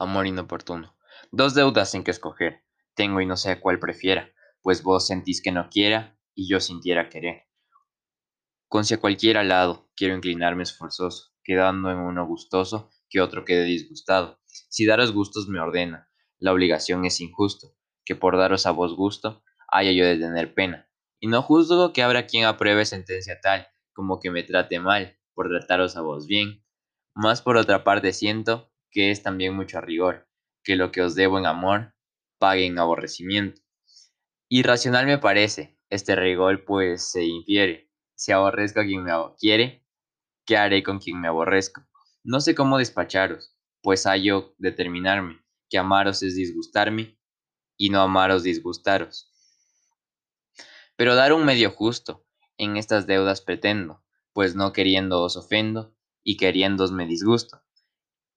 Amor inoportuno. Dos deudas en que escoger. Tengo y no sé cuál prefiera, pues vos sentís que no quiera y yo sintiera querer. Con si a cualquiera lado quiero inclinarme esforzoso, quedando en uno gustoso que otro quede disgustado. Si daros gustos me ordena, la obligación es injusto, que por daros a vos gusto haya yo de tener pena. Y no juzgo que habrá quien apruebe sentencia tal, como que me trate mal, por trataros a vos bien. Mas por otra parte siento que es también mucho rigor, que lo que os debo en amor, pague en aborrecimiento. Irracional me parece este rigor, pues se infiere, si aborrezco a quien me quiere, ¿qué haré con quien me aborrezco? No sé cómo despacharos, pues hallo determinarme, que amaros es disgustarme, y no amaros disgustaros. Pero dar un medio justo, en estas deudas pretendo, pues no queriendo os ofendo, y queriéndos me disgusto.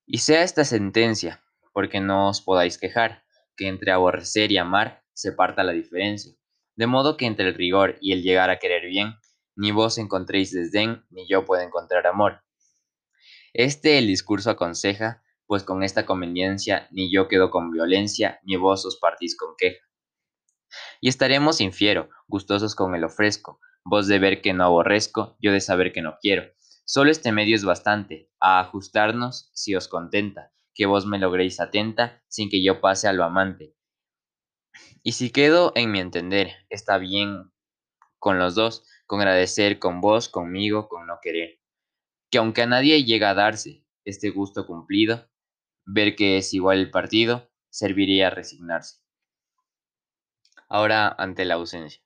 Y sea esta sentencia, porque no os podáis quejar, que entre aborrecer y amar se parta la diferencia. De modo que entre el rigor y el llegar a querer bien, ni vos encontréis desdén, ni yo puedo encontrar amor. Este el discurso aconseja, pues con esta conveniencia ni yo quedo con violencia, ni vos os partís con queja. Y estaremos infiero, gustosos con el ofrezco, vos de ver que no aborrezco, yo de saber que no quiero, Solo este medio es bastante, a ajustarnos si os contenta, que vos me logréis atenta, sin que yo pase a lo amante. Y si quedo en mi entender, está bien con los dos, con agradecer con vos, conmigo, con no querer. Que aunque a nadie llega a darse este gusto cumplido, ver que es igual el partido, serviría resignarse. Ahora ante la ausencia.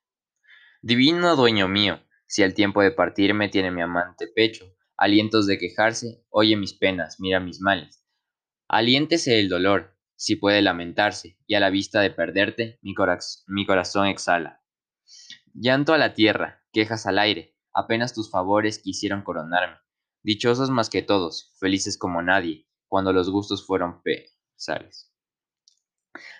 Divino dueño mío, si al tiempo de partirme tiene mi amante pecho, alientos de quejarse, oye mis penas, mira mis males. Aliéntese el dolor, si puede lamentarse, y a la vista de perderte, mi, corazón exhala. Llanto a la tierra, quejas al aire, apenas tus favores quisieron coronarme. Dichosos más que todos, felices como nadie, cuando los gustos fueron pesares.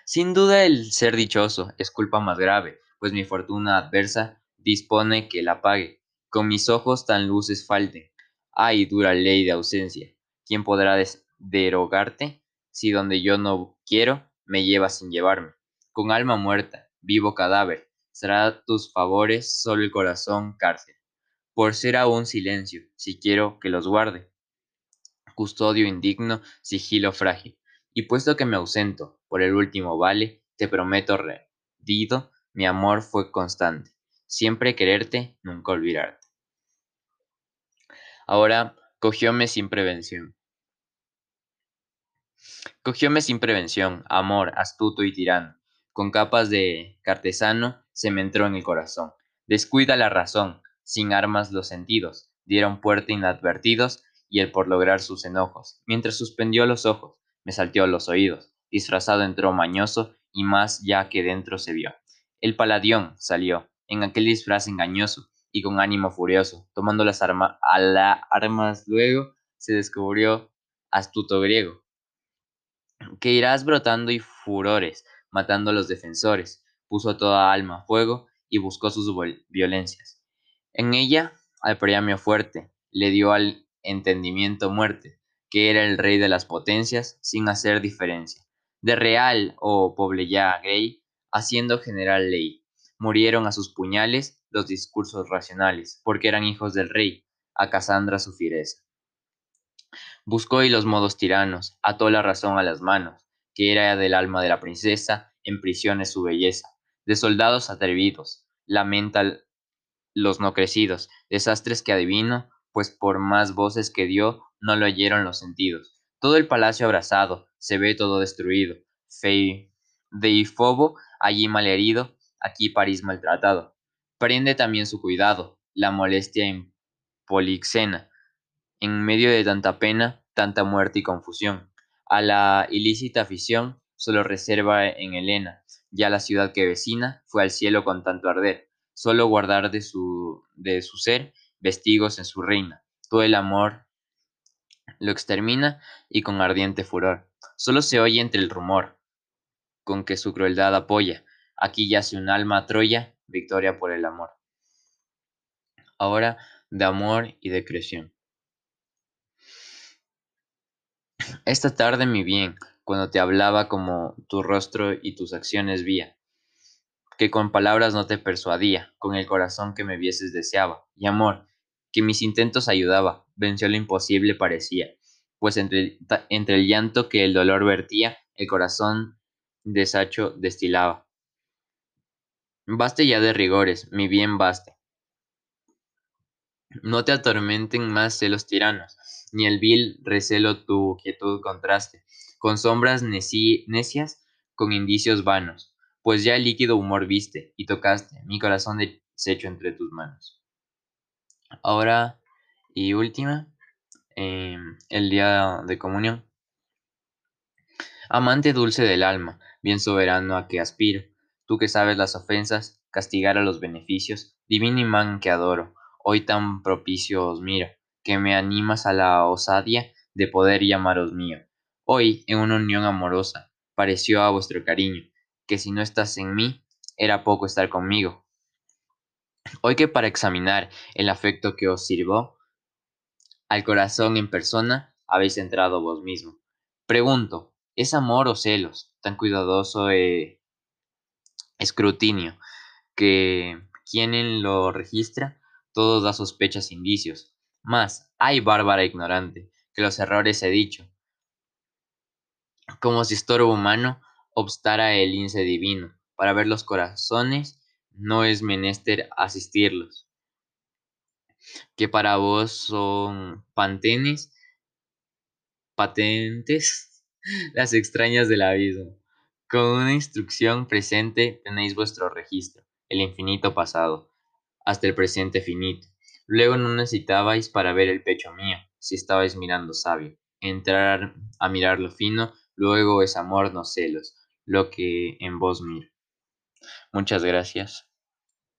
Sin duda el ser dichoso es culpa más grave, pues mi fortuna adversa dispone que la pague. Con mis ojos tan luces falten, Ay, dura ley de ausencia, ¿quién podrá derogarte si donde yo no quiero me llevas sin llevarme? Con alma muerta, vivo cadáver, será tus favores solo el corazón cárcel. Por ser aún silencio, si quiero que los guarde. Custodio indigno, sigilo frágil. Y puesto que me ausento, por el último vale, te prometo rendido, mi amor fue constante. Siempre quererte, nunca olvidarte. Ahora cogióme sin prevención. Cogióme sin prevención, amor, astuto y tirano. Con capas de cartesano se me entró en el corazón. Descuida la razón, sin armas los sentidos, dieron puerta inadvertidos y él por lograr sus enojos. Mientras suspendió los ojos, me salteó los oídos. Disfrazado entró mañoso y más ya que dentro se vio. El paladión salió, en aquel disfraz engañoso, y con ánimo furioso, tomando las armas a armas luego, se descubrió astuto griego, que irás brotando y furores, matando a los defensores, puso toda alma a fuego y buscó sus violencias. En ella, al premio fuerte, le dio al entendimiento muerte, que era el rey de las potencias, sin hacer diferencia. De real o poble ya grey, haciendo general ley, murieron a sus puñales los discursos racionales, porque eran hijos del rey, a Casandra su fiereza. Buscó y los modos tiranos, ató la razón a las manos, que era del alma de la princesa, en prisiones su belleza, de soldados atrevidos, lamenta los no crecidos, desastres que adivino, pues por más voces que dio, no lo oyeron los sentidos. Todo el palacio abrazado, se ve todo destruido, Fei, Deifobo allí malherido, aquí París maltratado. Prende también su cuidado, la molestia en Polixena, en medio de tanta pena, tanta muerte y confusión. A la ilícita afición solo reserva en Helena, ya la ciudad que vecina fue al cielo con tanto arder, solo guardar de su, de su ser vestigos en su reina. Todo el amor lo extermina y con ardiente furor. Solo se oye entre el rumor con que su crueldad apoya. Aquí yace un alma Troya victoria por el amor. Ahora de amor y de creación. Esta tarde, mi bien, cuando te hablaba como tu rostro y tus acciones vía, que con palabras no te persuadía, con el corazón que me vieses deseaba, y amor, que mis intentos ayudaba, venció lo imposible parecía, pues entre, entre el llanto que el dolor vertía, el corazón deshacho destilaba. Baste ya de rigores, mi bien baste. No te atormenten más celos tiranos, ni el vil recelo tu quietud contraste, con sombras necias, con indicios vanos, pues ya el líquido humor viste y tocaste mi corazón deshecho entre tus manos. Ahora y última, em, el día de comunión. Amante dulce del alma, bien soberano a que aspiro, tú que sabes las ofensas, castigar a los beneficios, divino imán que adoro, hoy tan propicio os miro, que me animas a la osadía de poder llamaros mío. Hoy, en una unión amorosa, pareció a vuestro cariño, que si no estás en mí, era poco estar conmigo. Hoy que para examinar el afecto que os sirvo, al corazón en persona habéis entrado vos mismo. Pregunto, ¿es amor o celos tan cuidadoso eh, escrutinio que quien lo registra todos da sospechas indicios. Mas, hay bárbara ignorante, que los errores he dicho. Como si estorbo humano obstara el lince divino, para ver los corazones no es menester asistirlos. Que para vos son pantenes, patentes, las extrañas del abismo. Con una instrucción presente tenéis vuestro registro, el infinito pasado hasta el presente finito. Luego no necesitabais para ver el pecho mío, si estabais mirando sabio. Entrar a mirar lo fino, luego es amor, no celos, lo que en vos miro. Muchas gracias.